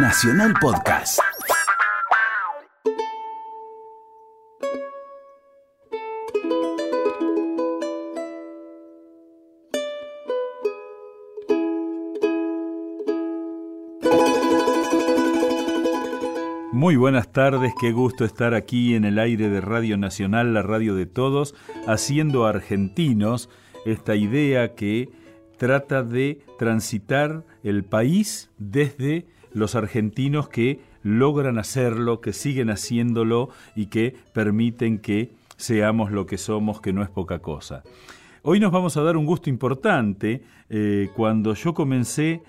Nacional Podcast. Muy buenas tardes, qué gusto estar aquí en el aire de Radio Nacional, la radio de todos, haciendo argentinos esta idea que trata de transitar el país desde los argentinos que logran hacerlo, que siguen haciéndolo y que permiten que seamos lo que somos, que no es poca cosa. Hoy nos vamos a dar un gusto importante. Eh, cuando yo comencé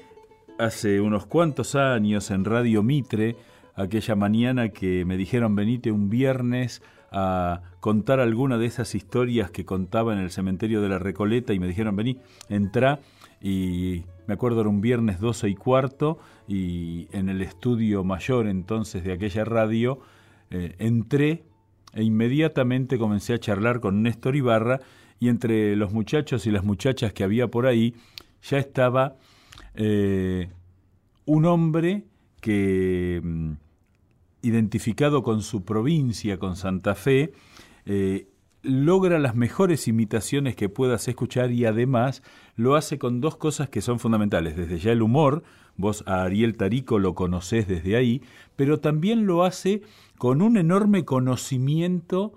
hace unos cuantos años en Radio Mitre, aquella mañana que me dijeron venite un viernes a contar alguna de esas historias que contaba en el cementerio de la Recoleta y me dijeron vení, entra y me acuerdo era un viernes 12 y cuarto y en el estudio mayor entonces de aquella radio eh, entré e inmediatamente comencé a charlar con Néstor Ibarra y entre los muchachos y las muchachas que había por ahí ya estaba eh, un hombre que mm, identificado con su provincia, con Santa Fe, eh, logra las mejores imitaciones que puedas escuchar y además lo hace con dos cosas que son fundamentales. Desde ya el humor, vos a Ariel Tarico lo conocés desde ahí, pero también lo hace con un enorme conocimiento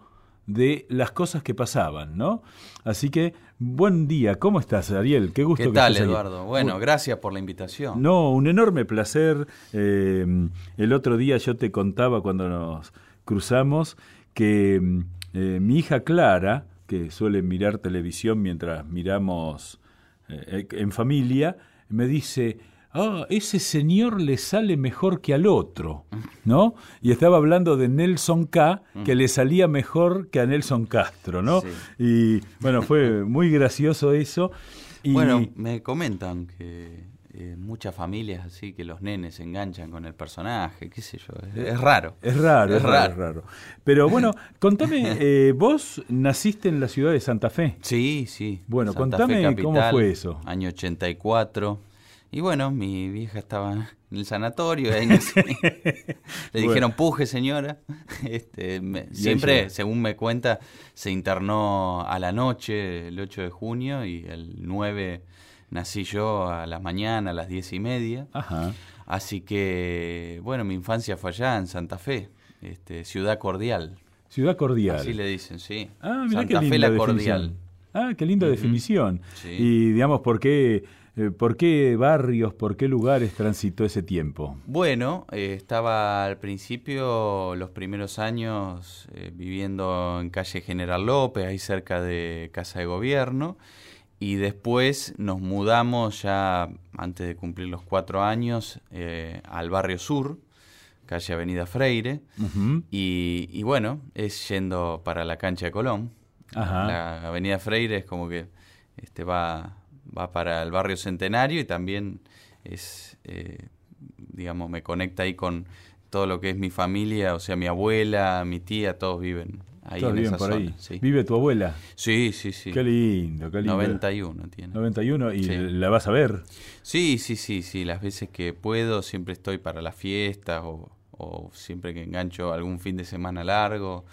de las cosas que pasaban, ¿no? Así que, buen día, ¿cómo estás, Ariel? Qué gusto ¿Qué tal, Eduardo? Bueno, gracias por la invitación. No, un enorme placer. Eh, el otro día yo te contaba cuando nos cruzamos que eh, mi hija Clara, que suele mirar televisión mientras miramos eh, en familia, me dice, ah, ese señor le sale mejor que al otro, ¿no? Y estaba hablando de Nelson K, que le salía mejor que a Nelson Castro, ¿no? Y bueno, fue muy gracioso eso. Y... Bueno, me comentan que eh, muchas familias así que los nenes se enganchan con el personaje, qué sé yo, es, raro. Es raro, es, raro. raro. Pero bueno, contame, eh, vos naciste en la ciudad de Santa Fe. Sí, sí. Bueno, contame cómo fue eso. Año 84. Y bueno, mi vieja estaba en el sanatorio, ahí le dijeron, puje señora. Este, siempre, según me cuenta, se internó a la noche, el 8 de junio, y el 9 nací yo a la mañana, a las diez y media. Ajá. Así que, bueno, mi infancia fue allá en Santa Fe, este, Ciudad Cordial. Ciudad Cordial. Así le dicen, sí. Ah, Santa Fe la Cordial. Ah, qué linda definición. Y digamos, ¿por qué eh, ¿Por qué barrios, por qué lugares transitó ese tiempo? Bueno, eh, estaba al principio, los primeros años, eh, viviendo en calle General López, ahí cerca de Casa de Gobierno, y después nos mudamos ya antes de cumplir los cuatro años al barrio sur, calle Avenida Freire, y, bueno, es yendo para la cancha de Colón. La Avenida Freire es como que este va va para el barrio Centenario y también es, eh, digamos, me conecta ahí con todo lo que es mi familia, o sea, mi abuela, mi tía, todos viven ahí en esa por Ahí. ¿Vive tu abuela? Sí, sí, sí. Qué lindo, qué lindo. 91 tiene. 91 y la vas a ver. Sí, sí, sí, sí, las veces que puedo siempre estoy para las fiestas o, o siempre que engancho algún fin de semana largo,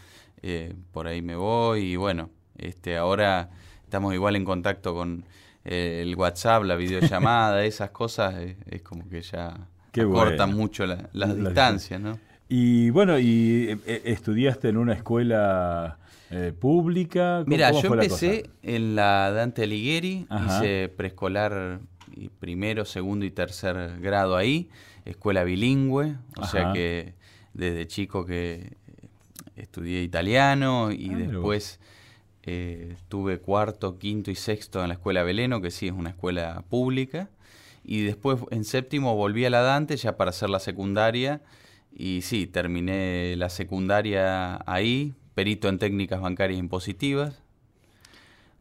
eh, por ahí me voy y bueno, este ahora estamos igual en contacto con eh, el WhatsApp, la videollamada, esas cosas, es, como que ya cortan mucho las la distancias, ¿no? Y bueno, ¿y eh, eh, estudiaste en una escuela pública? Mira, yo empecé en la Dante Alighieri, hice preescolar y primero, segundo y tercer grado ahí, escuela bilingüe, o sea que desde chico que estudié italiano y ah, después eh, tuve cuarto, quinto y sexto en la escuela Beleno, que sí es una escuela pública. Y después en séptimo volví a la Dante ya para hacer la secundaria. Y sí, terminé la secundaria ahí, perito en técnicas bancarias impositivas.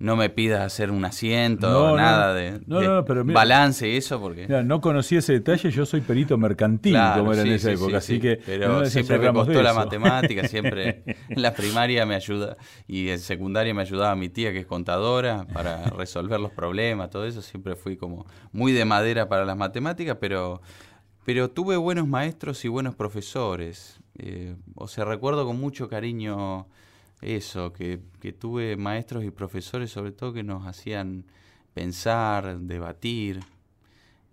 No me pidas hacer un asiento, nada de, balance y eso, porque... no conocí ese detalle, yo soy perito mercantil, como era en esa época, así que... Pero siempre me costó la matemática, siempre en la primaria me ayuda, y en secundaria me ayudaba mi tía, que es contadora, para resolver los problemas, todo eso, siempre fui como muy de madera para las matemáticas, pero Pero tuve buenos maestros y buenos profesores. Eh, o sea, recuerdo con mucho cariño eso, que, que tuve maestros y profesores sobre todo que nos hacían pensar, debatir.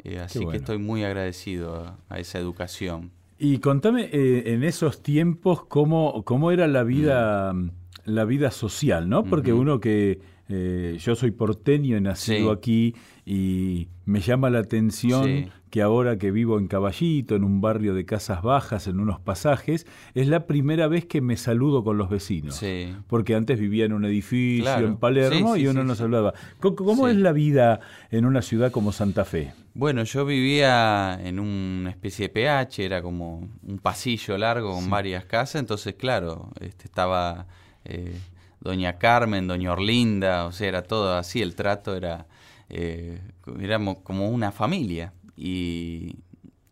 Eh, así que estoy muy agradecido a, esa educación. Y contame eh, en esos tiempos cómo, cómo era la vida, mm. la vida social, ¿no? Porque uno que eh, yo soy porteño, he nacido aquí y me llama la atención que ahora que vivo en Caballito, en un barrio de casas bajas, en unos pasajes, es la primera vez que me saludo con los vecinos. Porque antes vivía en un edificio en Palermo y uno no saludaba. ¿Cómo, es la vida en una ciudad como Santa Fe? Bueno, yo vivía en una especie de PH, era como un pasillo largo con varias casas, entonces claro, este, estaba... Eh, Doña Carmen, Doña Orlinda, o sea, era todo así, el trato era, eh, éramos como una familia. Y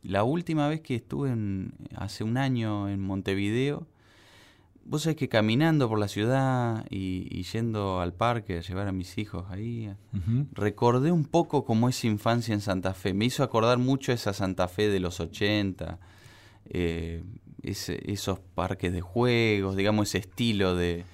la última vez que estuve hace un año en Montevideo, vos sabés que caminando por la ciudad y, yendo al parque a llevar a mis hijos ahí, recordé un poco como esa infancia en Santa Fe. Me hizo acordar mucho esa Santa Fe de los 80, eh, esos parques de juegos, digamos, ese estilo de,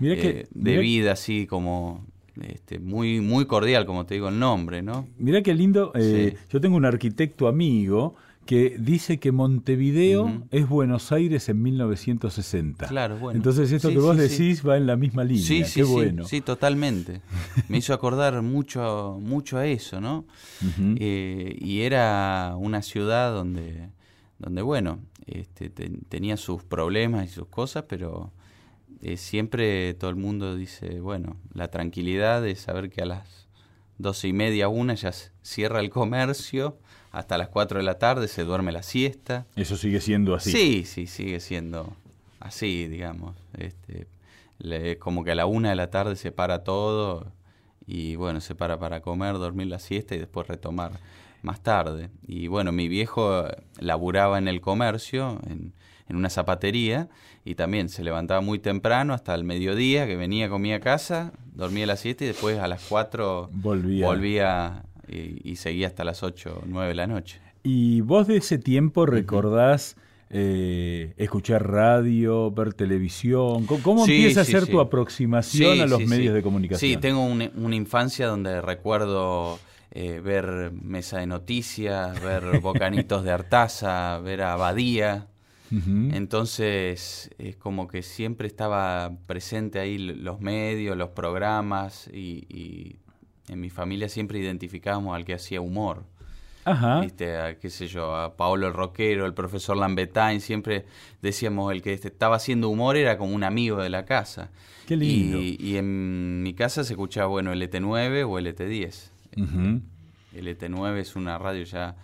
eh, de vida así como este, muy, muy cordial, como te digo el nombre, ¿no? Mira qué lindo. Eh, yo tengo un arquitecto amigo que dice que Montevideo es Buenos Aires en 1960. Claro, bueno. Entonces esto que vos decís va en la misma línea. Sí, sí, bueno. sí, totalmente. Me hizo acordar mucho, mucho a eso, ¿no? Eh, y era una ciudad donde, donde bueno, este, tenía sus problemas y sus cosas, pero eh, siempre todo el mundo dice, bueno, la tranquilidad de saber que a las doce y media, una, ya cierra el comercio, hasta las cuatro de la tarde se duerme la siesta. ¿Eso sigue siendo así? Sí, sí, sigue siendo así, digamos. Este, como que a la una de la tarde se para todo y bueno, se para para comer, dormir la siesta y después retomar más tarde. Y bueno, mi viejo laburaba en el comercio, en, en una zapatería y también se levantaba muy temprano hasta el mediodía, que venía, comía a casa, dormía a las 7 y después a las 4 volvía, volvía y, seguía hasta las 8 o 9 de la noche. ¿Y vos de ese tiempo recordás eh, escuchar radio, ver televisión? ¿Cómo, empieza a ser tu aproximación a los medios de comunicación? Sí, tengo una infancia donde recuerdo... Eh, ver mesa de noticias, ver bocanitos de Artaza, ver a Abadía, entonces, es como que siempre estaba presente ahí los medios, los programas y, en mi familia siempre identificábamos al que hacía humor. Ajá. ¿Viste? qué sé yo, a Paolo el Roquero, el profesor Lambetain, siempre decíamos el que estaba haciendo humor era como un amigo de la casa. Qué lindo. Y, en mi casa se escuchaba, bueno, LT9 o LT10. LT9 es una radio ya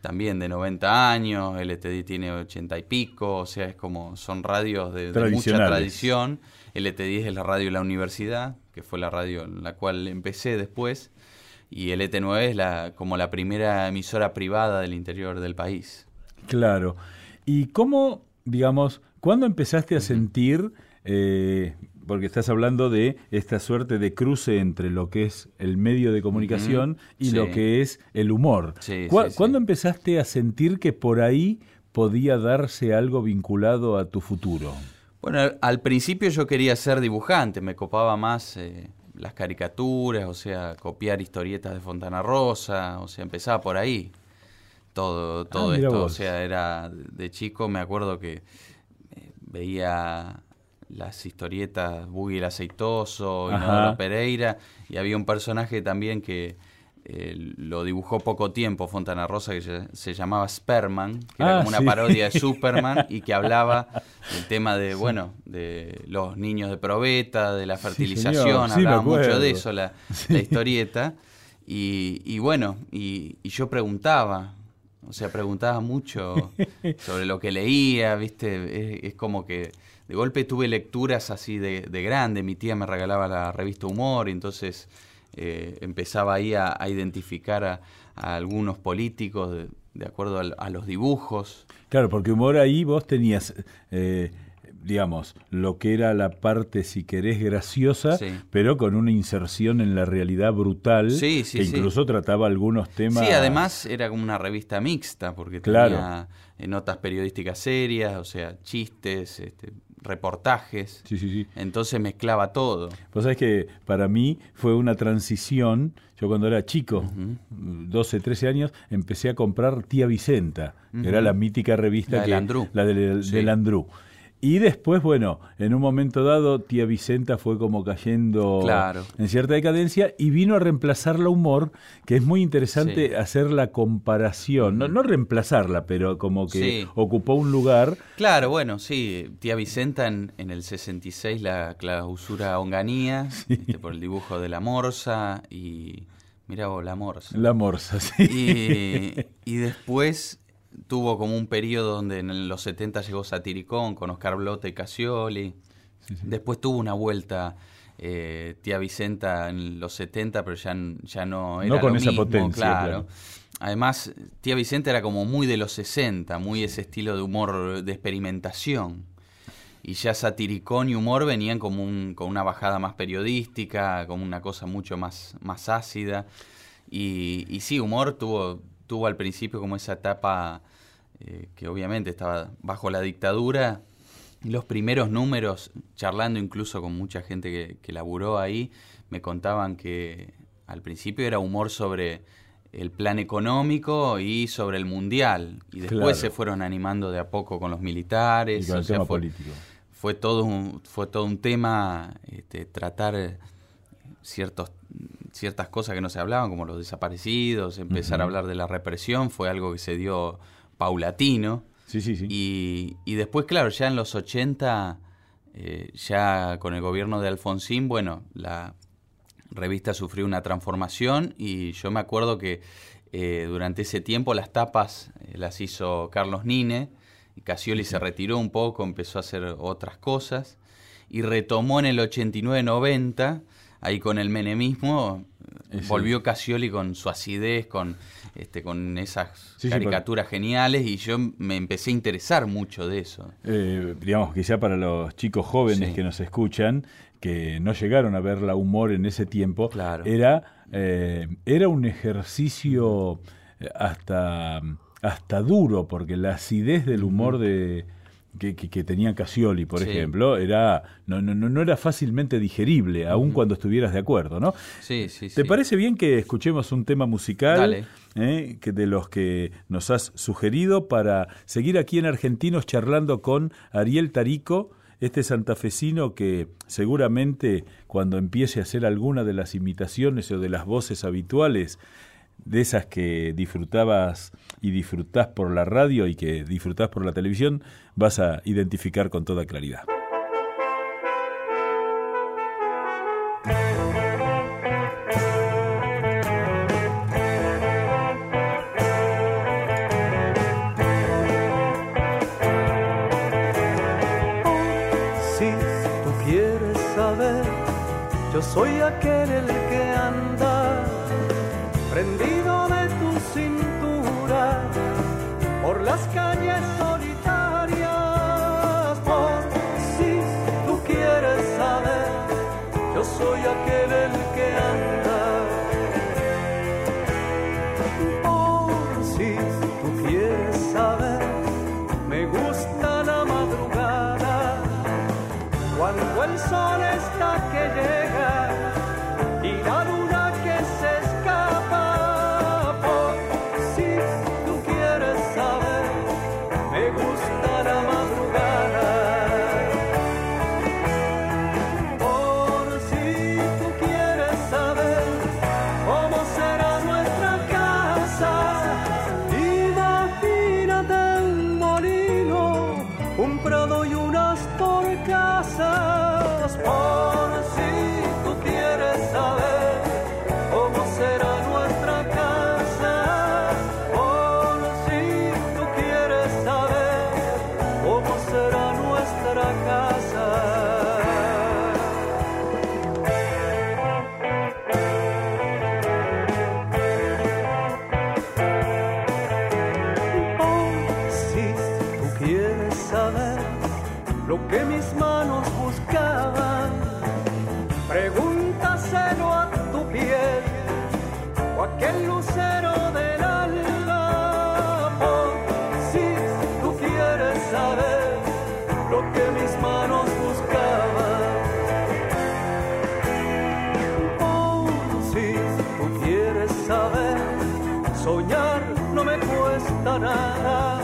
también de 90 años, LTD tiene 80 y pico, o sea, es como son radios de, mucha tradición. LT10 es la radio de la universidad, que fue la radio en la cual empecé después, y LT9 es la, como la primera emisora privada del interior del país. Claro. ¿Y cómo, digamos, cuándo empezaste a sentir eh, porque estás hablando de esta suerte de cruce entre lo que es el medio de comunicación y lo que es el humor. ¿Cuándo empezaste a sentir que por ahí podía darse algo vinculado a tu futuro? Bueno, al principio yo quería ser dibujante, me copaba más eh, las caricaturas, o sea, copiar historietas de Fontana Rosa, o sea, empezaba por ahí todo, todo ah, esto. O sea, era de chico, me acuerdo que eh, veía las historietas Buggy el Aceitoso, Inodoro Pereira, y había un personaje también que eh, lo dibujó poco tiempo Fontana Rosa, que se, llamaba Sperman, que era ah, como una parodia de Superman y que hablaba del tema de, bueno, de los niños de probeta, de la fertilización, hablaba mucho de eso la, historieta. Y, bueno, y, yo preguntaba, o sea, preguntaba mucho sobre lo que leía, ¿viste? es como que de golpe tuve lecturas así de, grande, mi tía me regalaba la revista Humor y entonces eh, empezaba ahí a, identificar a, algunos políticos de, acuerdo a, los dibujos. Claro, porque Humor ahí vos tenías... Eh, digamos, lo que era la parte, si querés, graciosa, pero con una inserción en la realidad brutal, que incluso trataba algunos temas. Sí, además era como una revista mixta, porque tenía eh, notas periodísticas serias, o sea, chistes, este, reportajes. Sí, sí, sí. Entonces mezclaba todo. Pues sabés que para mí fue una transición. Yo cuando era chico, 12, 13 años, empecé a comprar Tía Vicenta, que era la mítica revista la que, Andrú. la. Y después, bueno, en un momento dado, tía Vicenta fue como cayendo en cierta decadencia y vino a reemplazarla humor, que es muy interesante hacer la comparación, no, no reemplazarla, pero como que ocupó un lugar. Claro, bueno, sí, tía Vicenta en, en el 66 la clausura Onganía, este, por el dibujo de la morsa y... Mira vos, la morsa. La morsa, sí. Y, y después tuvo como un periodo donde en los 70 llegó Satiricón con Oscar Blota y Casioli. Después tuvo una vuelta eh, Tía Vicenta en los 70, pero ya, ya no era no con esa potencia, claro. Además, Tía Vicenta era como muy de los 60, muy ese estilo de humor de experimentación. Y ya Satiricón y Humor venían como un, con una bajada más periodística, como una cosa mucho más, más ácida. Y, y sí, Humor tuvo, tuvo al principio como esa etapa eh, que obviamente estaba bajo la dictadura. Y los primeros números, charlando incluso con mucha gente que, que laburó ahí, me contaban que al principio era humor sobre el plan económico y sobre el mundial. Y después se fueron animando de a poco con los militares. Y con el tema fue, político. Fue todo un, fue todo un tema este, tratar ciertos ciertas cosas que no se hablaban, como los desaparecidos, empezar a hablar de la represión, fue algo que se dio paulatino. Sí, sí, sí. Y, y después, claro, ya en los 80, eh, ya con el gobierno de Alfonsín, bueno, la revista sufrió una transformación y yo me acuerdo que eh, durante ese tiempo las tapas eh, las hizo Carlos Nine, y Casioli se retiró un poco, empezó a hacer otras cosas y retomó en el 89-90 ahí con el menemismo, volvió Casioli con su acidez, con, este, con esas caricaturas geniales y yo me empecé a interesar mucho de eso. Eh, digamos, quizá para los chicos jóvenes que nos escuchan, que no llegaron a ver la humor en ese tiempo, era, eh, era un ejercicio eh, hasta, hasta duro, porque la acidez del humor de que, que, tenía Casioli, por ejemplo, era no, no, no era fácilmente digerible, aun cuando estuvieras de acuerdo, ¿no? Sí, sí, ¿Te parece bien que escuchemos un tema musical eh, que de los que nos has sugerido para seguir aquí en Argentinos charlando con Ariel Tarico? este santafesino que seguramente cuando empiece a hacer alguna de las imitaciones o de las voces habituales de esas que disfrutabas y disfrutás por la radio y que disfrutás por la televisión, vas a identificar con toda claridad. Soñar no me cuesta nada.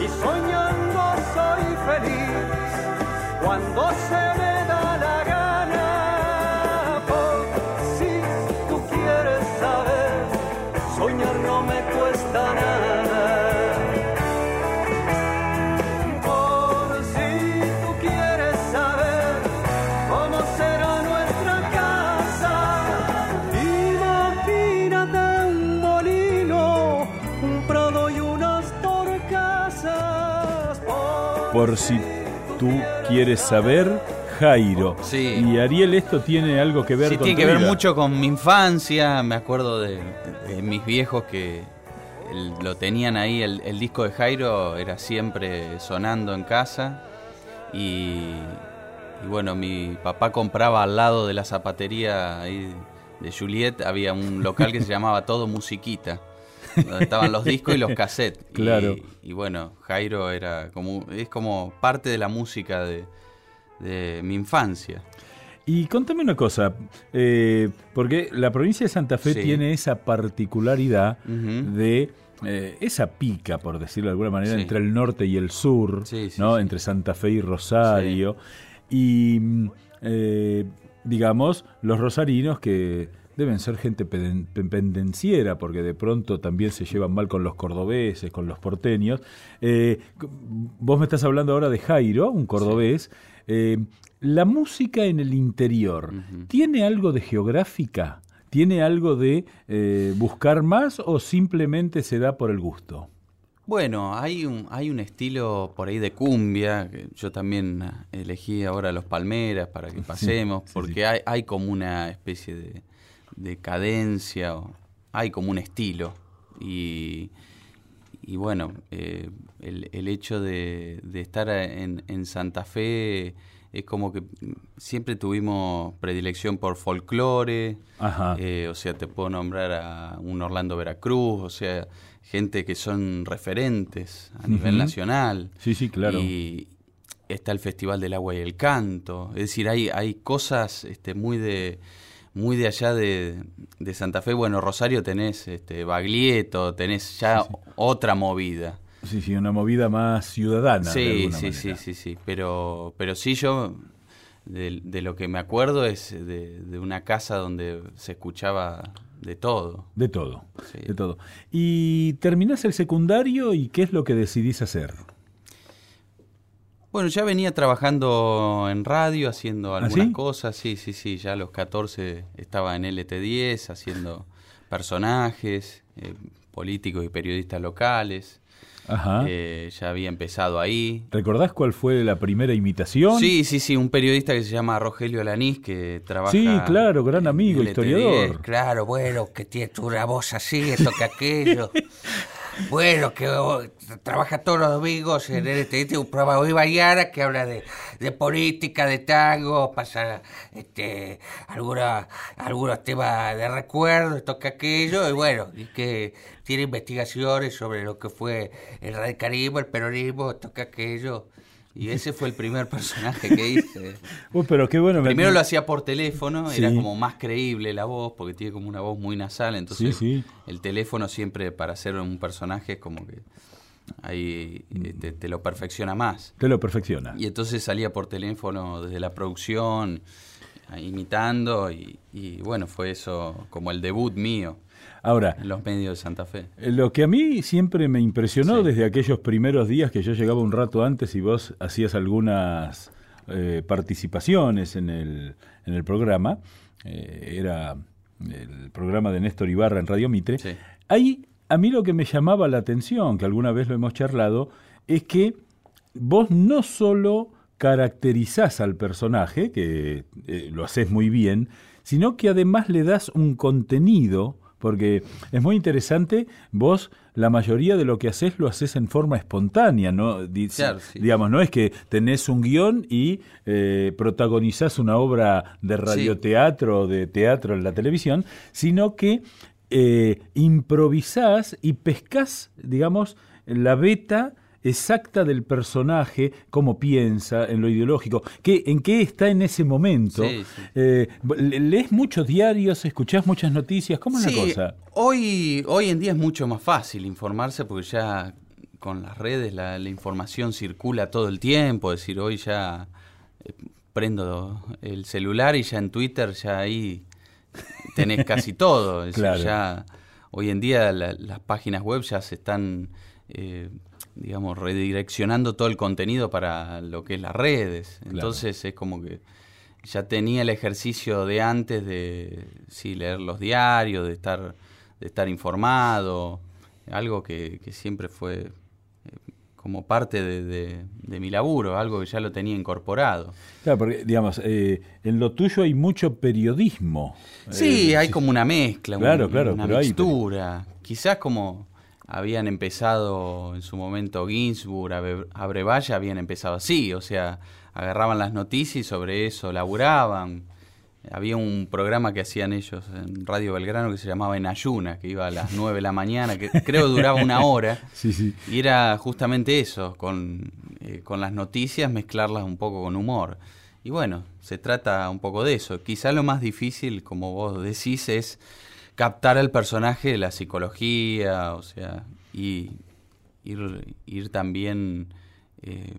Y soñando soy feliz cuando se me Por si tú quieres saber, Jairo. Sí. Y Ariel, esto tiene algo que ver Sí, con tiene tu que ver mucho con mi infancia. Me acuerdo de, de mis viejos que el- lo tenían ahí. El, el disco de Jairo era siempre sonando en casa. Y, y bueno, mi papá compraba al lado de la zapatería ahí de Juliet. Había un local que se llamaba Todo Musiquita. Donde estaban los discos y los cassettes. Claro. Y, bueno, Jairo era como, es como parte de la música de, de mi infancia. Y contame una cosa, eh, porque la provincia de Santa Fe Sí. tiene esa particularidad de eh, esa pica, por decirlo de alguna manera, Sí. entre el norte y el sur, Sí, sí, ¿no? entre Santa Fe y Rosario. Y, mm, eh, digamos, los rosarinos que deben ser gente pendenciera, porque de pronto también se llevan mal con los cordobeses, con los porteños. Eh, vos me estás hablando ahora de Jairo, un cordobés. Eh, la música en el interior. ¿tiene algo de geográfica? ¿Tiene algo de eh, buscar más o simplemente se da por el gusto? Bueno, hay un, hay un estilo por ahí de cumbia, que yo también elegí ahora los palmeras para que pasemos, sí, porque Hay, hay como una especie de, de cadencia, o hay como un estilo. Y, y bueno, eh, el, el hecho de, de estar en, en Santa Fe es como que siempre tuvimos predilección por folclore, Ajá. eh, o sea, te puedo nombrar a un Orlando Veracruz, o sea, gente que son referentes a nivel nacional. Sí, sí, claro. Y está el Festival del Agua y el Canto. Es decir, hay, hay cosas este, muy de muy de allá de, de Santa Fe. Bueno, Rosario tenés este, Baglietto, tenés ya otra movida. Sí, sí, una movida más ciudadana. de Sí, sí, sí, sí, sí. Pero, pero sí yo de, de lo que me acuerdo es de, de una casa donde se escuchaba de todo. De todo, Sí. de todo. Y terminás el secundario y ¿qué es lo que decidís hacer? Bueno, ya venía trabajando en radio, haciendo ¿Ah, algunas sí? cosas. Sí, sí, sí. Ya a los 14 estaba en LT10 haciendo personajes, eh, políticos y periodistas locales. Ajá. Eh, ya había empezado ahí. ¿Recordás cuál fue la primera imitación? Sí, sí, sí, un periodista que se llama Rogelio Alanís, que trabaja... Sí, claro, gran amigo, LT10. historiador. Claro, bueno, que tiene una voz así, esto que aquello. Bueno, que trabaja todos los domingos en el tiene un programa muy mañana que habla de, de política, de tango, pasa este, alguna- algunos temas de recuerdo, esto que aquello, y bueno, y que tiene investigaciones sobre lo que fue el radicalismo, el peronismo, que aquello. Y ese fue el primer personaje que hice. Oh, pero qué bueno. me- Primero lo hacía por teléfono, era como más creíble la voz, porque tiene como una voz muy nasal, entonces Sí, sí. el teléfono siempre para hacer un personaje es como que ahí eh, te, te lo perfecciona más. Te lo perfecciona. Y entonces salía por teléfono desde la producción, imitando, y, y bueno, fue eso como el debut mío Ahora, en los medios de Santa Fe. eh, lo que a mí siempre me impresionó Sí. desde aquellos primeros días que yo llegaba un rato antes y vos hacías algunas eh, participaciones en el, en el programa, eh, era el programa de Néstor Ibarra en Radio Mitre, Sí. Ahí a mí lo que me llamaba la atención, que alguna vez lo hemos charlado, es que vos no solo caracterizás al personaje, que eh, lo haces muy bien, sino que además le das un contenido, porque es muy interesante, vos la mayoría de lo que haces lo haces en forma espontánea, ¿no? Di- Claro, sí. Digamos, no es que tenés un guion y eh, protagonizás una obra de radioteatro o de teatro en la televisión, sino que eh, improvisás y pescás, digamos, la beta exacta del personaje, cómo piensa, en lo ideológico, qué, en qué está en ese momento. Sí, sí. Eh, le- ¿Lees muchos diarios, escuchás muchas noticias? ¿Cómo es la Sí, cosa? Hoy, hoy en día es mucho más fácil informarse porque ya con las redes la, la información circula todo el tiempo. Es decir, hoy ya eh, prendo el celular y ya en Twitter ya ahí tenés casi todo. Es decir, Claro. ya hoy en día la- las páginas web ya se están, eh, digamos, redireccionando todo el contenido para lo que es las redes. Claro. Entonces es como que ya tenía el ejercicio de antes de sí, leer los diarios, de estar, de estar informado, algo que, que siempre fue eh, como parte de, de- de mi laburo, algo que ya lo tenía incorporado. Claro, porque, digamos, eh, en lo tuyo hay mucho periodismo. Sí, Eh, hay como una mezcla, un- Claro, claro, una hay- mixtura. Quizás como habían empezado en su momento Ginsburg, Abre- Abrevaya, habían empezado así, o sea, agarraban las noticias y sobre eso laburaban. Había un programa que hacían ellos en Radio Belgrano que se llamaba En Ayuna, que iba a las 9 de la mañana, que creo duraba una hora. Sí, sí. Y era justamente eso, con, eh, con las noticias mezclarlas un poco con humor. Y bueno, se trata un poco de eso. Quizá lo más difícil, como vos decís, es captar al personaje de la psicología, o sea, y ir, ir también eh,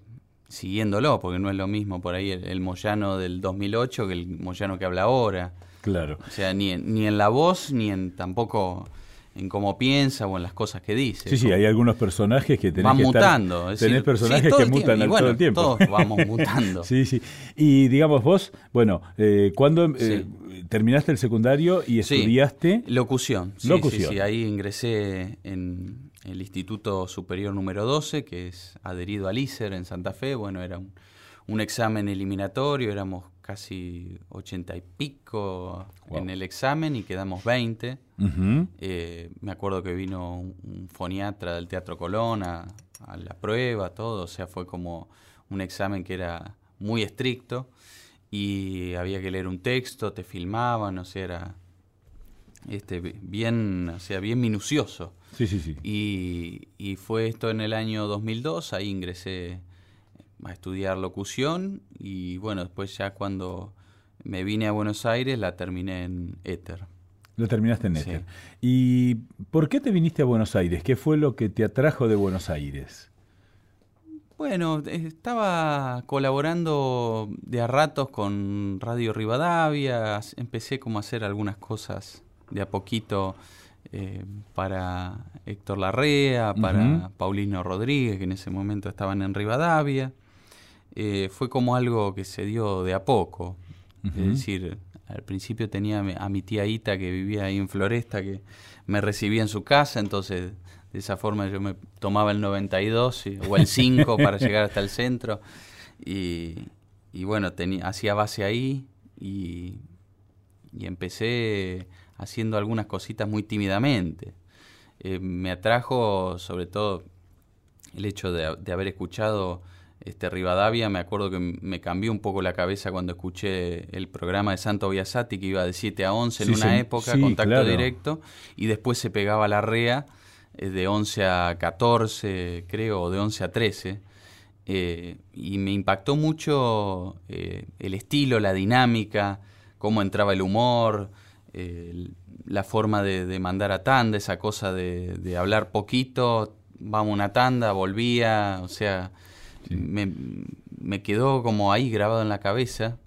siguiéndolo, porque no es lo mismo por ahí el, el Moyano del 2008 que el Moyano que habla ahora. Claro. O sea, ni en, ni en la voz, ni en tampoco en cómo piensa o en las cosas que dice. Sí, sí, hay algunos personajes que tenés Van que estar- mutando. es tenés decir, personajes sí, que tiempo. mutan al- bueno, todo el tiempo. Todos vamos mutando. Sí, sí. Y digamos vos, bueno, eh, cuando eh, terminaste el secundario y estudiaste, Locución. Sí, Locución. Sí, sí, ahí ingresé en el Instituto Superior número 12, que es adherido al ISER en Santa Fe. Bueno, era un, un examen eliminatorio, éramos casi ochenta y pico Wow. en el examen y quedamos 20. Ujú. Eh, me acuerdo que vino un, un foniatra del Teatro Colón a, a la prueba, todo, o sea, fue como un examen que era muy estricto y había que leer un texto, te filmaban, o sea, era este, bien, o sea, bien minucioso. sí, sí, sí. Y, y fue esto en el año 2002, ahí ingresé a estudiar locución y bueno, después ya cuando me vine a Buenos Aires la terminé en Éter. Lo terminaste en Sí. Éter. ¿Y por qué te viniste a Buenos Aires? ¿Qué fue lo que te atrajo de Buenos Aires? Bueno, estaba colaborando de a ratos con Radio Rivadavia, empecé como a hacer algunas cosas de a poquito eh, para Héctor Larrea, para. Paulino Rodríguez, que en ese momento estaban en Rivadavia. Eh, fue como algo que se dio de a poco. Es decir, al principio tenía a mi- tía Ita que vivía ahí en Floresta, que me recibía en su casa, entonces de esa forma yo me tomaba el 92 y- o el 5 para llegar hasta el centro. Y, y bueno, hacía base ahí y, y empecé haciendo algunas cositas muy tímidamente. Eh, me atrajo sobre todo el hecho de, de haber escuchado este Rivadavia, me acuerdo que me cambió un poco la cabeza cuando escuché el programa de Santo Biasati que iba de 7 a 11 en Sí, una sí, época, sí, contacto claro. directo, y después se pegaba la REA eh, de 11 a 14, creo, o de 11 a 13. eh, y me impactó mucho eh, el estilo, la dinámica, cómo entraba el humor, eh, la forma de, de mandar a tanda, esa cosa de, de hablar poquito, vamos a una tanda, volvía, o sea, me, me quedó como ahí grabado en la cabeza.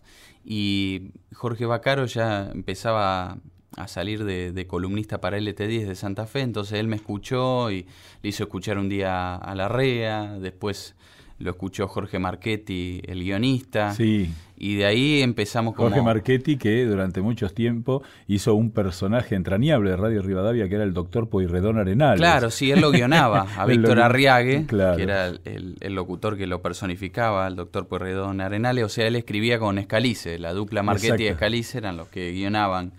Y Jorge Bacaro ya empezaba a salir de, columnista para LT10 de Santa Fe, entonces él me escuchó y le hizo escuchar un día a la REA, después lo escuchó Jorge Marchetti, el guionista, Sí. y de ahí empezamos como... Jorge Marchetti, que durante muchos tiempo hizo un personaje entrañable de Radio Rivadavia, que era el doctor Poirredón Arenales. Claro, sí, él lo guionaba, a lo Víctor Arriague, Claro. que era el, el- locutor que lo personificaba, el doctor Puerredón Arenales, o sea, él escribía con Escalice, la dupla Marchetti y. Escalice eran los que guionaban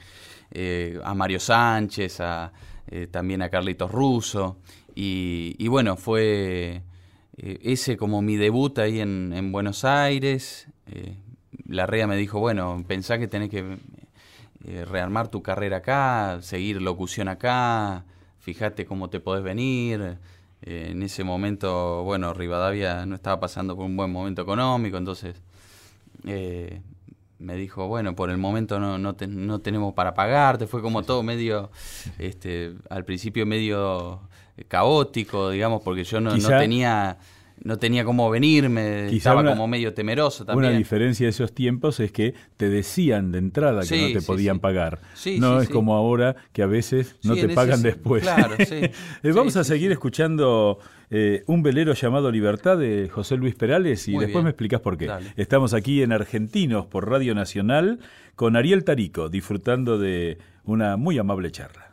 eh, a Mario Sánchez, a, eh, también a Carlitos Russo, Y, bueno, fue eh, ese como mi debut ahí en, Buenos Aires. Eh, la REA me dijo, bueno, pensá que tenés que eh, rearmar tu carrera acá, seguir locución acá, fíjate cómo te podés venir. en ese momento, bueno, Rivadavia no estaba pasando por un buen momento económico, entonces me dijo, bueno, por el momento no, no, no tenemos para pagarte, fue como todo medio, este, al principio medio caótico, digamos, porque yo no, no tenía no tenía cómo venirme, estaba como medio temeroso también. Una diferencia de esos tiempos es que te decían de entrada que no te podían pagar. no es como ahora que a veces no te pagan después. Claro, eh, Vamos a seguir escuchando eh, un velero llamado Libertad de José Luis Perales y después me explicas por qué. Estamos aquí en Argentinos por Radio Nacional con Ariel Tarico, disfrutando de una muy amable charla.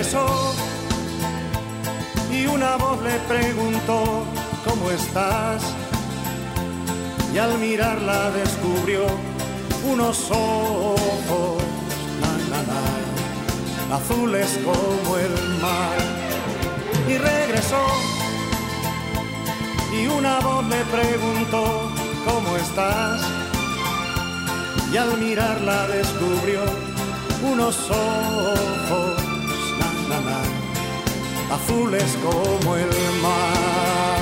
Regresó y una voz le preguntó, ¿cómo estás? Y al mirarla descubrió unos ojos azules como el mar. Y regresó y una voz le preguntó, ¿cómo estás? Y al mirarla descubrió unos ojos azules como el mar.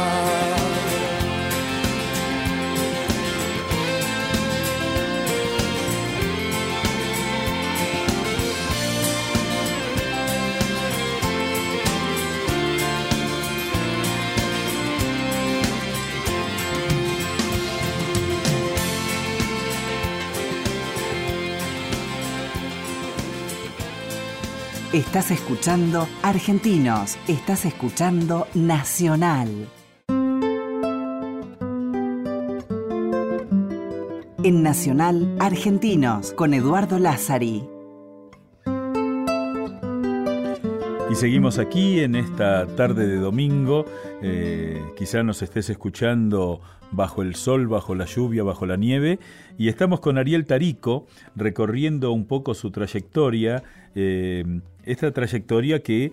Estás escuchando Argentinos, estás escuchando Nacional. En Nacional, Argentinos, con Eduardo Lázari. Y seguimos aquí en esta tarde de domingo. Eh, quizá nos estés escuchando bajo el sol, bajo la lluvia, bajo la nieve. Y estamos con Ariel Tarico recorriendo un poco su trayectoria. Eh, esta trayectoria que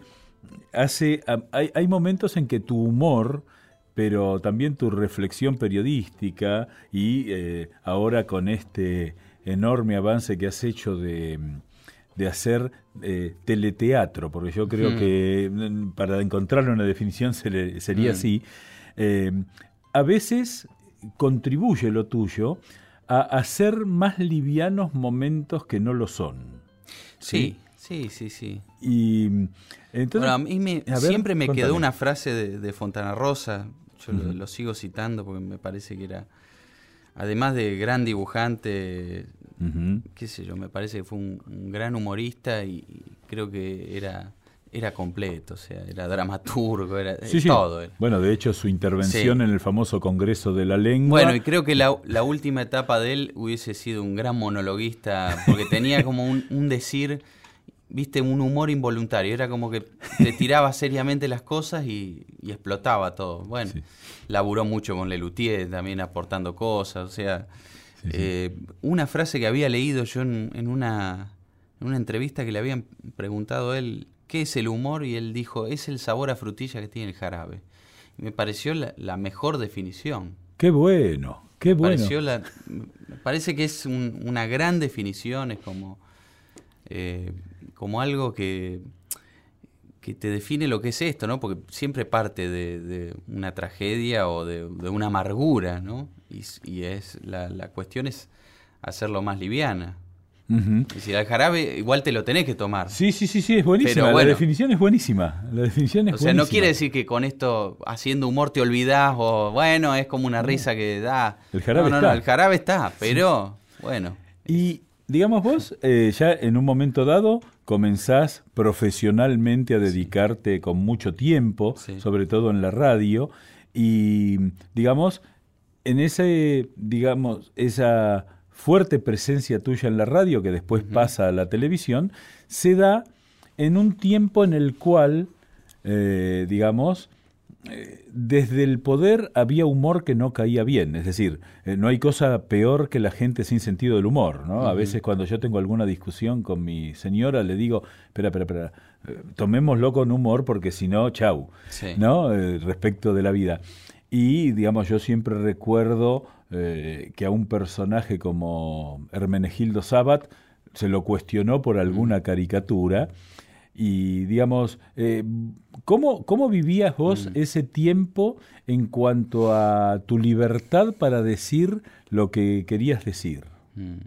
hace... Hay, hay momentos en que tu humor pero también tu reflexión periodística y eh, ahora con este enorme avance que has hecho de, de hacer eh, teleteatro, porque yo creo que mm, para encontrarle una definición sería así, eh, a veces contribuye lo tuyo a hacer más livianos momentos que no lo son. Sí, sí, sí, sí. Y entonces, a mí siempre me quedó una frase de Fontana Rosa, yo lo, sigo citando porque me parece que era, además de gran dibujante, qué sé yo, me parece que fue un, gran humorista y, creo que era era completo, o sea, era dramaturgo, era todo. Bueno, de hecho, su intervención en el famoso Congreso de la Lengua. Bueno, y creo que la, última etapa de él hubiese sido un gran monologuista, porque tenía como un decir viste, un humor involuntario. Era como que te tiraba seriamente las cosas y, explotaba todo. Bueno, laburó mucho con Lelutier también aportando cosas. O sea, eh, una frase que había leído yo en, una, en una entrevista que le habían preguntado a él, ¿qué es el humor? Y él dijo, es el sabor a frutilla que tiene el jarabe. Y me pareció la, mejor definición. Qué bueno, qué bueno. me parece que es una gran definición, es como... Eh, como algo que, que te define lo que es esto, ¿no? Porque siempre parte de, una tragedia o de, una amargura, ¿no? Y, es la, la, cuestión es hacerlo más liviana. Y si el jarabe igual te lo tenés que tomar. Sí, sí, sí, sí, es buenísima. la definición es buenísima. La definición es o sea, no quiere decir que con esto, haciendo humor, te olvidás o, bueno, es como una risa que da. El jarabe no, no, No, el jarabe está, pero, bueno. Y, digamos vos, eh, ya en un momento dado, comenzás profesionalmente a dedicarte con mucho tiempo, sobre todo en la radio, y digamos, en ese, digamos, esa fuerte presencia tuya en la radio, que después pasa a la televisión, se da en un tiempo en el cual, eh, digamos, desde el poder había humor que no caía bien, es decir, eh, no hay cosa peor que la gente sin sentido del humor, ¿no? A veces cuando yo tengo alguna discusión con mi señora le digo, espera, espera, espera, eh, tomémoslo con humor porque si no, chau, ¿no? Eh, respecto de la vida. Y, digamos, yo siempre recuerdo que a un personaje como Hermenegildo Sabat se lo cuestionó por alguna caricatura y digamos, eh, ¿cómo, ¿cómo, vivías vos mm. ese tiempo en cuanto a tu libertad para decir lo que querías decir? Mm.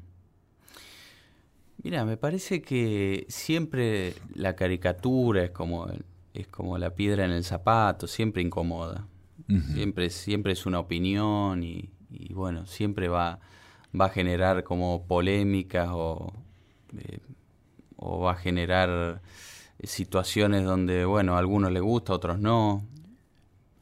Mira, me parece que siempre la caricatura es como, es como la piedra en el zapato, siempre incomoda. siempre, siempre es una opinión y, bueno, siempre va, va a generar como polémicas o, eh, o va a generar situaciones donde, bueno, a algunos les gusta, a otros no.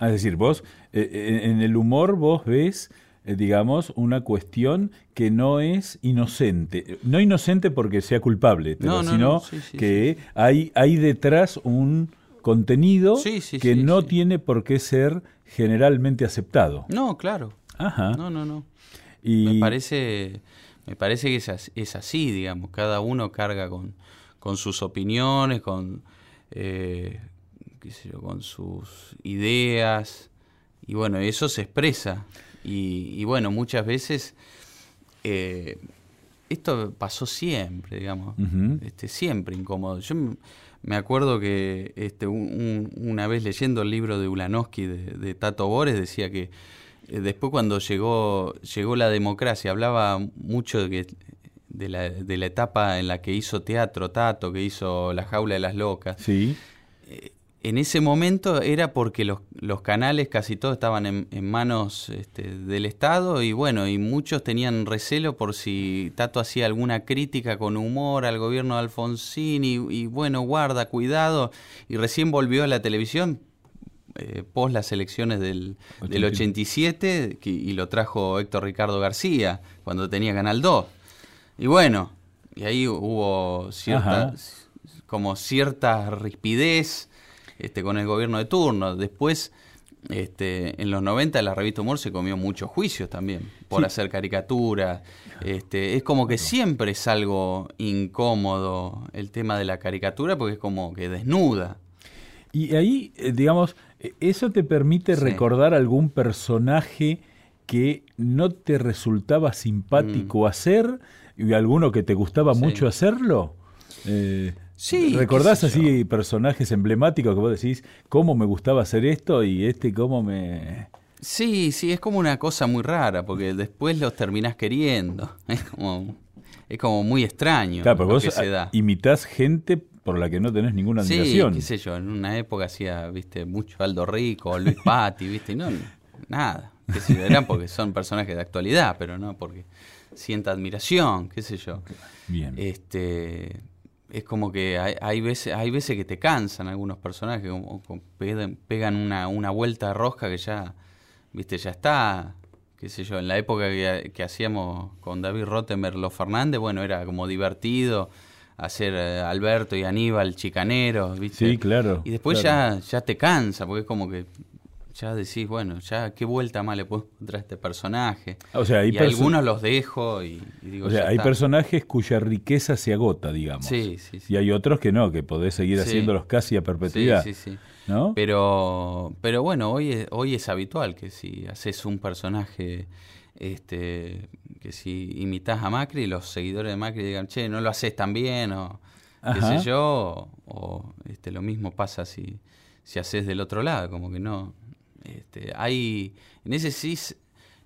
Es decir, vos, eh, eh, en el humor vos ves, eh, digamos, una cuestión que no es inocente. No inocente porque sea culpable, pero sino que Hay, hay detrás un contenido que no tiene por qué ser generalmente aceptado. No, claro. Ajá. No, no, no. Y... Me parece, me parece que es, es así, digamos. Cada uno carga con, con sus opiniones, con, eh, con sus ideas, y bueno, eso se expresa. Y, bueno, muchas veces eh, esto pasó siempre, digamos, este, siempre incómodo. Yo me acuerdo que este, una vez leyendo el libro de Ulanowski de, Tato Bores decía que eh, después cuando llegó, llegó la democracia, hablaba mucho de que de la, de la etapa en la que hizo teatro Tato, que hizo La Jaula de las Locas. Sí. Eh, en ese momento era porque los, los canales casi todos estaban en, en manos este, del Estado y bueno, y muchos tenían recelo por si Tato hacía alguna crítica con humor al gobierno de Alfonsín y, bueno, guarda, cuidado, y recién volvió a la televisión eh, post las elecciones del, del 87 y lo trajo Héctor Ricardo García cuando tenía Canal 2. Y bueno, y ahí hubo cierta, como cierta rispidez este, con el gobierno de turno. Después, este, en los 90 la revista Humor se comió muchos juicios también por hacer caricaturas. Este, es como que siempre es algo incómodo el tema de la caricatura porque es como que desnuda. Y ahí, eh, digamos, eh, ¿eso te permite Sí. recordar algún personaje que no te resultaba simpático hacer y alguno que te gustaba. Sí. mucho hacerlo? Eh, Sí, ¿Recordás así personajes emblemáticos que vos decís, cómo me gustaba hacer esto y este cómo me... Sí, sí, es como una cosa muy rara porque después los terminás queriendo. Es como, es como muy extraño Claro, pero vos que se da. imitás gente por la que no tenés ninguna Sí, admiración. qué sé yo, en una época hacía, viste, mucho Aldo Rico, Luis Patti, viste, y no, nada, qué sé yo, eran porque son personajes de actualidad, pero no porque sienta admiración, qué sé yo. Bien. Este, es como que hay, hay veces, hay veces que te cansan algunos personajes, como, como pegan, una, una vuelta de rosca que ya, viste, ya está, qué sé yo, en la época que, que hacíamos con David Rottenberg los Fernández, bueno, era como divertido hacer eh, Alberto y Aníbal chicaneros, viste. Sí, claro, Y después claro. ya, ya te cansa, porque es como que ya decís, bueno, ya qué vuelta más le puedo encontrar a este personaje. O sea, hay y algunos los dejo y, y digo, o sea, ya hay está. personajes cuya riqueza se agota, digamos. Sí, sí, sí. Y hay otros que no, que podés seguir haciéndolos casi a perpetuidad. Sí, sí, sí. ¿No? Pero, pero bueno, hoy es, hoy es habitual que si haces un personaje, este, que si imitas a Macri, los seguidores de Macri digan, che, no lo haces tan bien, o qué sé yo, o este, lo mismo pasa si, si haces del otro lado, como que no. Este, hay, en ese sí,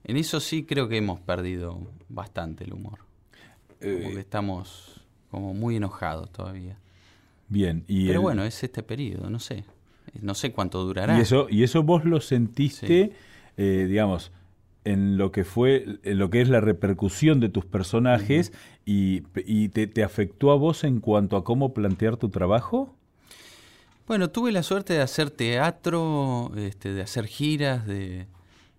en eso sí creo que hemos perdido bastante el humor. Como Eh, que estamos como muy enojados todavía. Bien. Y Pero el- bueno, es este periodo, no sé. No sé cuánto durará. Y eso, y eso vos lo sentiste, eh, digamos, en lo que fue, en lo que es la repercusión de tus personajes y, y te, te afectó a vos en cuanto a cómo plantear tu trabajo. Bueno, tuve la suerte de hacer teatro, este, de hacer giras, de,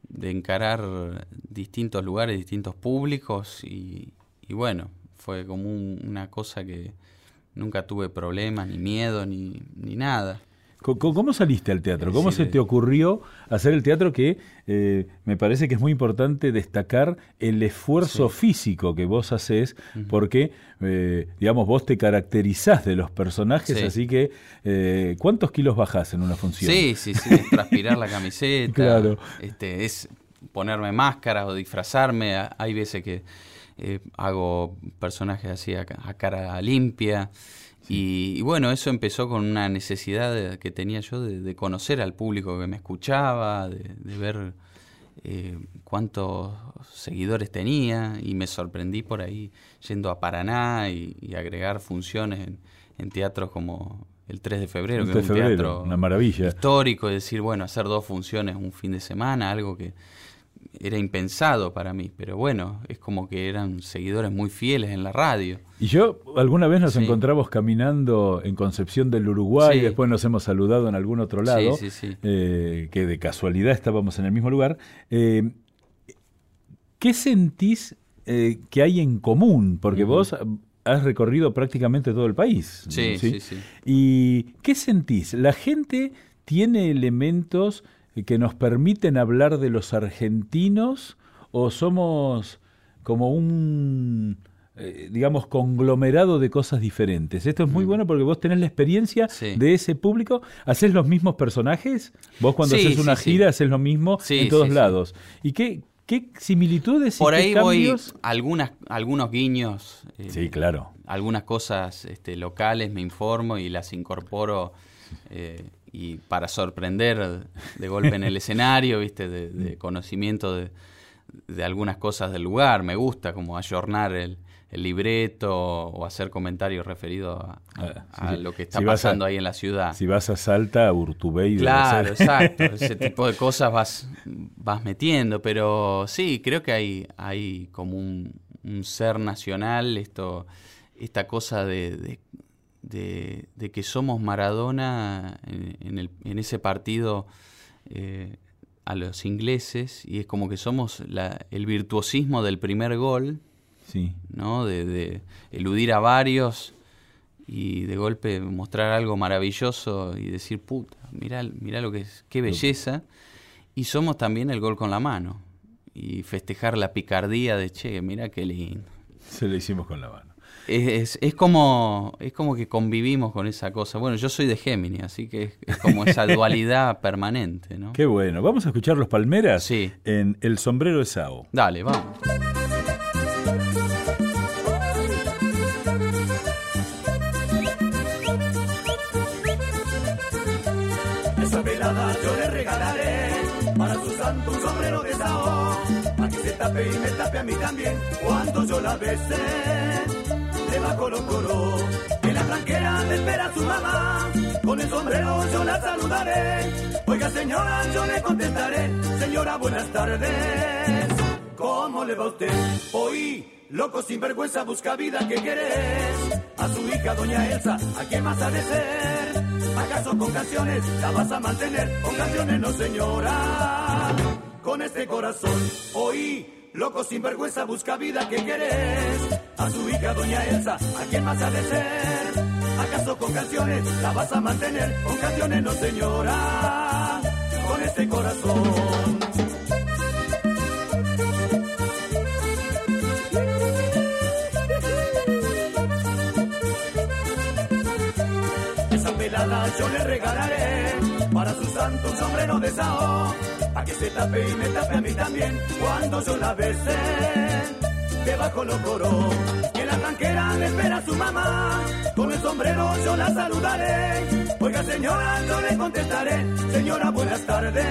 de encarar distintos lugares, distintos públicos y, y bueno, fue como un- una cosa que nunca tuve problemas, ni miedo, ni, ni nada. ¿Cómo saliste al teatro? ¿Cómo se te ocurrió hacer el teatro que eh, me parece que es muy importante destacar el esfuerzo físico que vos haces porque, eh, digamos, vos te caracterizás de los personajes, Sí. así que eh, ¿cuántos kilos bajás en una función? Sí, sí, sí, es transpirar la camiseta. Claro. Este, es ponerme máscara o disfrazarme. Hay veces que hago personajes así a cara limpia. Y, y bueno, eso empezó con una necesidad de- que tenía yo de, de conocer al público que me escuchaba, de, de ver eh, cuántos seguidores tenía y me sorprendí por ahí yendo a Paraná y, y agregar funciones en, en teatros como el 3 de febrero, que 3 es un febrero, teatro una maravilla. histórico, es decir, bueno, hacer dos funciones un fin de semana, algo que era impensado para mí, pero bueno, es como que eran seguidores muy fieles en la radio. Y yo, alguna vez nos Sí. encontramos caminando en Concepción del Uruguay, Sí. después nos hemos saludado en algún otro lado, Sí, eh, que de casualidad estábamos en el mismo lugar. Eh, ¿Qué sentís eh, que hay en común? Porque vos has recorrido prácticamente todo el país. Sí, sí, sí. ¿Y qué sentís? ¿La gente tiene elementos que nos permiten hablar de los argentinos o somos como un, eh, digamos, conglomerado de cosas diferentes? Esto es muy bueno porque vos tenés la experiencia Mm. Sí. de ese público. ¿Haces los mismos personajes? Vos cuando Sí, haces una sí, gira haces lo mismo en todos lados. ¿Y qué, qué similitudes Por y qué ahí voy cambios? algunas, algunos guiños. eh, Sí, claro. Algunas cosas este, locales me informo y las incorporo eh, y para sorprender de golpe en el escenario, viste, de, de conocimiento de, de algunas cosas del lugar. Me gusta como ayornar el, el libreto o hacer comentarios referidos a, a- Ah, a lo que está Si vas a- pasando ahí en la ciudad. Si vas a Salta, a Urtubey, Claro, exacto. Ese tipo de cosas vas, vas metiendo. Pero sí, creo que hay, hay como un, un ser nacional, esto, esta cosa de, de, de- de que somos Maradona en, en el- en ese partido eh, a los ingleses y es como que somos la- el virtuosismo del primer gol. Sí. ¿no? De, de eludir a varios y de golpe mostrar algo maravilloso y decir, puta, mirá, mirá lo que es, qué belleza. Y somos también el gol con la mano. Y festejar la picardía de, che, mira qué lindo. Se lo hicimos con la mano. Es, es, como, es como que convivimos con esa cosa. Bueno, yo soy de Géminis, así que es, es como esa dualidad permanente, ¿no? Qué bueno. Vamos a escuchar los Palmeras Sí. en El sombrero de Sao. Dale, vamos. Esa velada yo le regalaré para su santo un sombrero de sao. A que se tape y me tape a mí también cuando yo la bese. Debajo lo coro, en la blanquera me espera su mamá. Con el sombrero yo la saludaré. Oiga señora, yo le contestaré. Señora, buenas tardes. ¿Cómo le va a usted? Hoy, loco sin vergüenza, busca vida que querés. A su hija, doña Elsa, ¿a quién más ha de ser? ¿Acaso con canciones la vas a mantener? Con canciones no, señora. Con este corazón, hoy, loco sin vergüenza, busca vida que querés. A su hija, doña Elsa, ¿a quién más ha de ser? ¿Acaso con canciones la vas a mantener? Con canciones no, señora. Con este corazón. Esa pelada yo le regalaré para su santo un sombrero de sao, a que se tape y me tape a mí también cuando yo la bese. Debajo lo coro, que la tranquera le espera su mamá, con el sombrero yo la saludaré. Oiga señora, yo le contestaré, señora buenas tardes.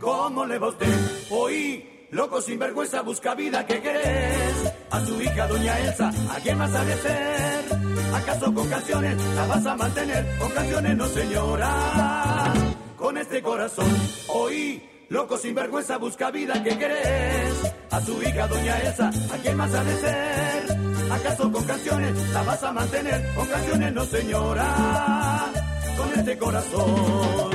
¿Cómo le va a usted? Hoy, loco sin vergüenza, busca vida que querés. A su hija, doña Elsa, ¿a quién más ha de ser? ¿Acaso con canciones la vas a mantener? Con canciones no, señora. Con este corazón, hoy, loco sin vergüenza, busca vida que querés. A su hija, doña Elsa, ¿a quién más ha de ser? ¿Acaso con canciones la vas a mantener? Con canciones no, señora. Con este corazón.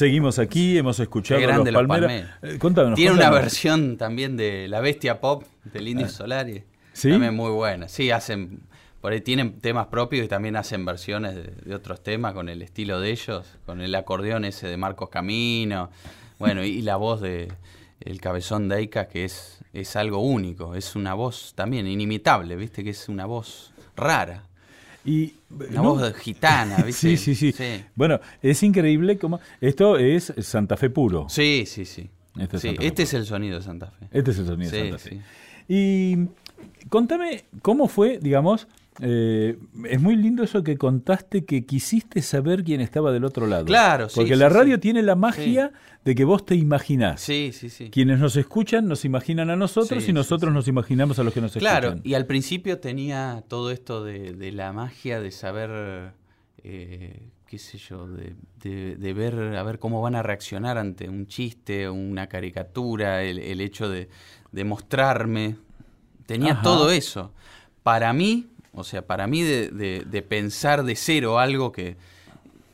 Seguimos aquí, hemos escuchado los Palmeras. Eh, Tiene una versión también de La Bestia Pop del Indio Solari. ¿Sí? También muy buena. Sí, hacen. Por ahí tienen temas propios y también hacen versiones de, de otros temas con el estilo de ellos, con el acordeón ese de Marcos Camino. Bueno, y, y la voz de el cabezón de Eika, que es, es algo único. Es una voz también inimitable, ¿viste? Que es una voz rara. Y, Una no, voz gitana, ¿viste? Sí, sí, sí, Sí, Bueno, es increíble como... Esto es Santa Fe puro. sí, sí. sí. Este es Sí, este es el sonido de Santa Fe. Este es el sonido de Santa Fe. Y contame, ¿cómo fue, digamos, eh, es muy lindo eso que contaste que quisiste saber quién estaba del otro lado. Claro, sí, Porque sí, la sí. radio tiene la magia de que vos te imaginás. Sí, sí, sí. Quienes nos escuchan nos imaginan a nosotros y nosotros nos imaginamos a los que nos Claro, escuchan. y al principio tenía todo esto de, de la magia de saber, eh, qué sé yo, de, de- de ver a ver cómo van a reaccionar ante un chiste, una caricatura, el, el hecho de, de mostrarme. Tenía Ajá. todo eso. Para mí, o sea, para mí de, de- de pensar de cero algo que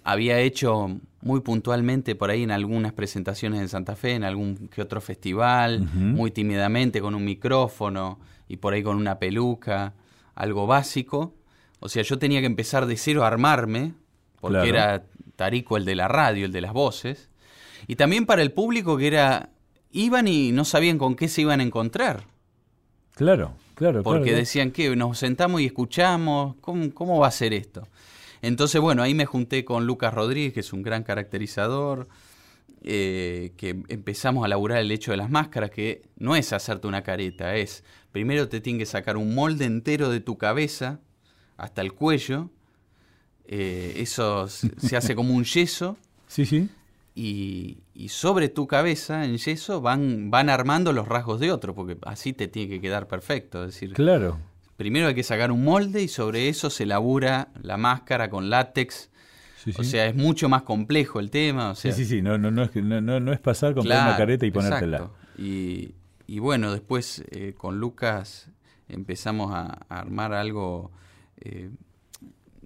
había hecho muy puntualmente por ahí en algunas presentaciones en Santa Fe, en algún que otro festival, muy tímidamente con un micrófono y por ahí con una peluca, algo básico. O sea, yo tenía que empezar de cero a armarme, porque Claro. era Tarico el de la radio, el de las voces. Y también para el público que era, iban y no sabían con qué se iban a encontrar. Claro, claro. Porque claro. decían que nos sentamos y escuchamos, ¿cómo, ¿cómo va a ser esto? Entonces, bueno, ahí me junté con Lucas Rodríguez, que es un gran caracterizador, eh, que empezamos a laburar el hecho de las máscaras, que no es hacerte una careta, es primero te tienen que sacar un molde entero de tu cabeza hasta el cuello, eh, eso se se hace como un yeso, Sí, sí. Y, y sobre tu cabeza en yeso van, van armando los rasgos de otro, porque así te tiene que quedar perfecto. Es decir, Claro. primero hay que sacar un molde y sobre eso se labura la máscara con látex. Sí, sí. O sea, es mucho más complejo el tema. O sí, sea, sí, sí. No, no, no, es, no, no- es pasar, claro, una careta y ponértela. Y y bueno, después eh, con Lucas empezamos a, a armar algo, eh,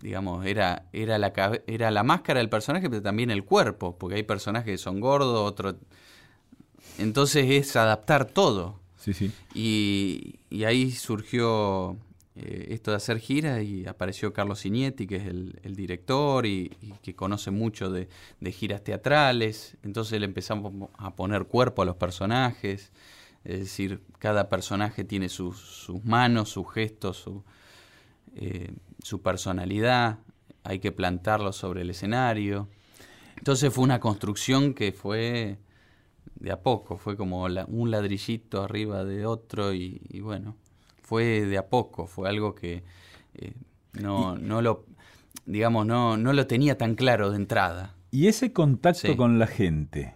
digamos, era, era, la, era la máscara del personaje, pero también el cuerpo, porque hay personajes que son gordos, otros... Entonces es adaptar todo. Sí, sí. Y, y ahí surgió eh, esto de hacer giras y apareció Carlos Signetti, que es el, el director y, y que conoce mucho de, de giras teatrales. Entonces le empezamos a poner cuerpo a los personajes. Es decir, cada personaje tiene sus, sus manos, sus gestos, su, eh, su personalidad. Hay que plantarlo sobre el escenario. Entonces fue una construcción que fue de a poco, fue como la- un ladrillito arriba de otro y, y bueno, fue de a poco, fue algo que eh, no, no lo, digamos, no, no lo tenía tan claro de entrada. Y ese contacto Sí. con la gente,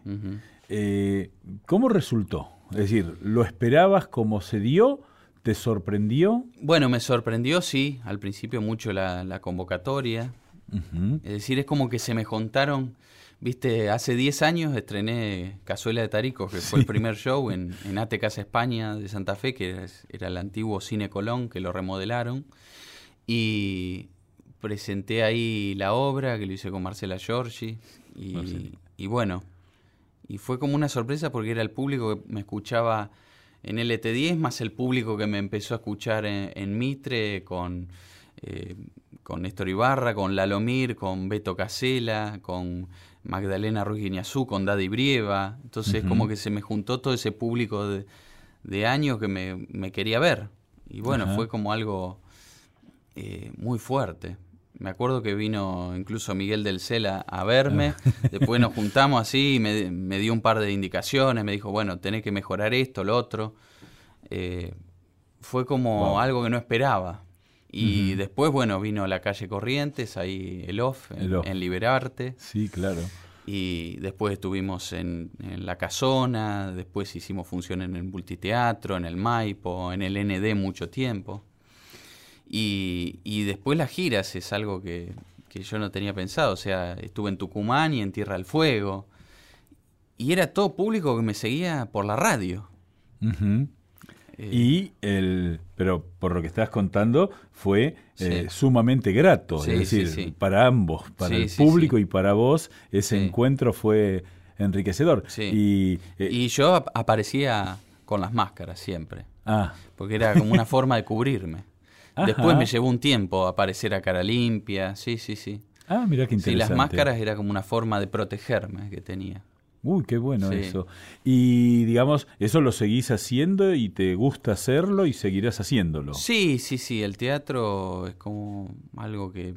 eh, ¿cómo resultó? Es decir, ¿lo esperabas como se dio? ¿Te sorprendió? Bueno, me sorprendió, sí, al principio mucho la, la convocatoria. Es decir, es como que se me juntaron, viste, hace 10 años estrené Cazuela de Taricos, que fue el primer show en, en Ate Casa España de Santa Fe, que era, era el antiguo Cine Colón, que lo remodelaron. Y presenté ahí la obra, que lo hice con Marcela Giorgi. Y, y bueno, y fue como una sorpresa porque era el público que me escuchaba en LT10, más el público que me empezó a escuchar en, en Mitre con, eh, con Néstor Ibarra, con Lalomir, con Beto Casela, con Magdalena Ruiz Guiñazú, con Daddy Brieva. Entonces como que se me juntó todo ese público de, de años que me, me quería ver. Y bueno, fue como algo eh, muy fuerte. Me acuerdo que vino incluso Miguel del Cela a verme, después nos juntamos así y me, me dio un par de indicaciones, me dijo, bueno, tenés que mejorar esto, lo otro. Eh, fue como Wow. algo que no esperaba. Y después, bueno, vino la calle Corrientes, ahí el off, en, El off. en Liberarte. Sí, claro. Y después estuvimos en, en La Casona, después hicimos funciones en el Multiteatro, en el Maipo, en el ND mucho tiempo. Y, y después las giras es algo que, que yo no tenía pensado. O sea, estuve en Tucumán y en Tierra del Fuego. Y era todo público que me seguía por la radio. Eh, Y el, pero por lo que estás contando, fue eh, sumamente grato. Sí, es decir, sí, para ambos, para el público y para vos, ese encuentro fue enriquecedor. Y, eh, y yo ap- aparecía con las máscaras siempre. ah, Porque era como una forma de cubrirme. Ajá. Después me llevó un tiempo aparecer a cara limpia. Sí, sí, sí. ah, mira qué Sí, interesante. las máscaras era como una forma de protegerme que tenía. Uy, qué bueno Sí. eso. Y digamos, eso lo seguís haciendo y te gusta hacerlo y seguirás haciéndolo. Sí, sí, sí, el teatro es como algo que,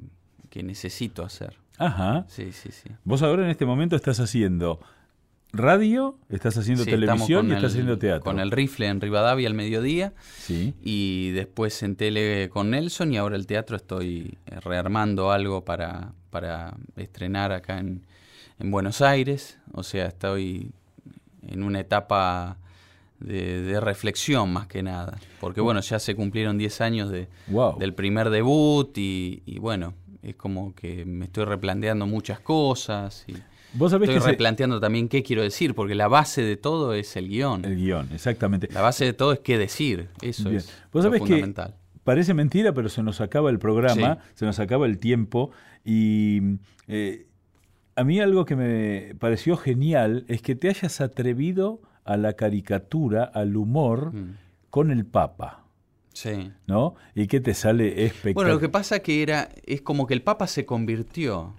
que necesito hacer. Ajá. Sí, sí, sí. Vos ahora en este momento estás haciendo radio, estás haciendo Sí, televisión y estás el- haciendo teatro. Con el rifle en Rivadavia al mediodía Sí. y después en tele con Nelson y ahora el teatro estoy eh, rearmando algo para, para estrenar acá en, en Buenos Aires. O sea, estoy en una etapa de, de reflexión más que nada. Porque bueno, ya se cumplieron 10 años de, Wow. del primer debut y, y bueno, es como que me estoy replanteando muchas cosas y Vos sabés estoy que se- replanteando también qué quiero decir, porque la base de todo es el guion. el guion, exactamente. La base de todo es qué decir, eso Bien. es Vos lo sabés que fundamental. parece mentira, pero se nos acaba el programa, se nos acaba el tiempo y eh, a mí algo que me pareció genial es que te hayas atrevido a la caricatura, al humor Mm. con el Papa, Sí. ¿no? Y que te sale espectacular. Bueno, lo que pasa que era es como que el Papa se convirtió.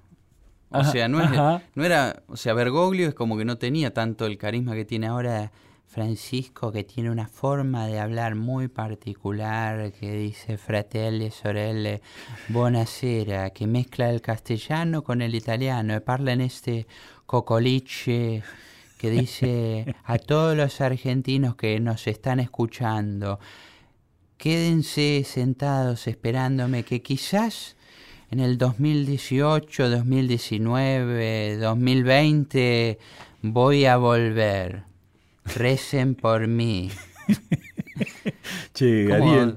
O Ajá, sea, no, es- no era, o sea, Bergoglio es como que no tenía tanto el carisma que tiene ahora Francisco, que tiene una forma de hablar muy particular, que dice fratelli, sorelle, buonasera, que mezcla el castellano con el italiano y parla en este cocoliche que dice a todos los argentinos que nos están escuchando, quédense sentados esperándome que quizás en el 2018, 2019, 2020 voy a volver. Recen por mí. Che, Como Ariel.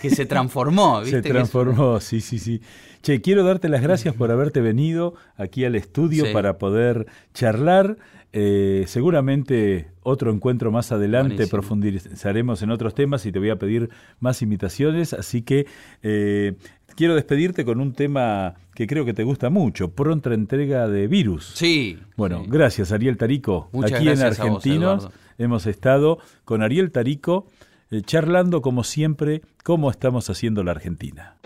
Que se transformó, ¿viste? Se transformó, sí, sí, sí. Che, quiero darte las gracias por haberte venido aquí al estudio Sí. para poder charlar. Eh, seguramente otro encuentro más adelante Buenísimo. profundizaremos en otros temas y te voy a pedir más invitaciones. Así que eh, quiero despedirte con un tema que creo que te gusta mucho, pronta entrega de virus. Sí. Bueno, sí. gracias Ariel Tarico. Muchas Aquí gracias en a vos, Argentinos hemos estado con Ariel Tarico eh, charlando como siempre cómo estamos haciendo la Argentina.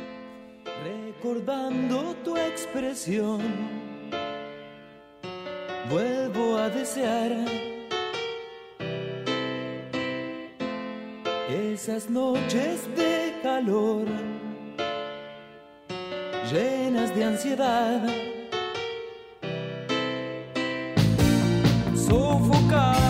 Recordando tu expresión, vuelvo a desear esas noches de calor, llenas de ansiedad, sofocado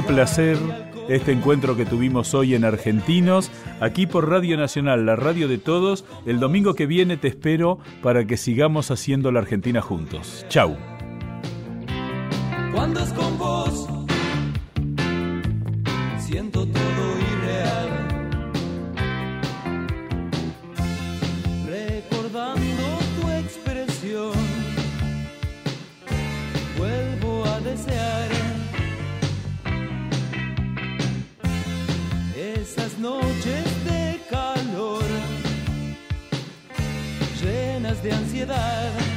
Qué placer este encuentro que tuvimos hoy en Argentinos, aquí por Radio Nacional, la radio de todos. El domingo que viene te espero para que sigamos haciendo la Argentina juntos. Chau. Noches de calor, llenas de ansiedad.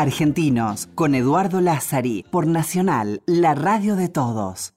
Argentinos con Eduardo Lázari por Nacional, la radio de todos.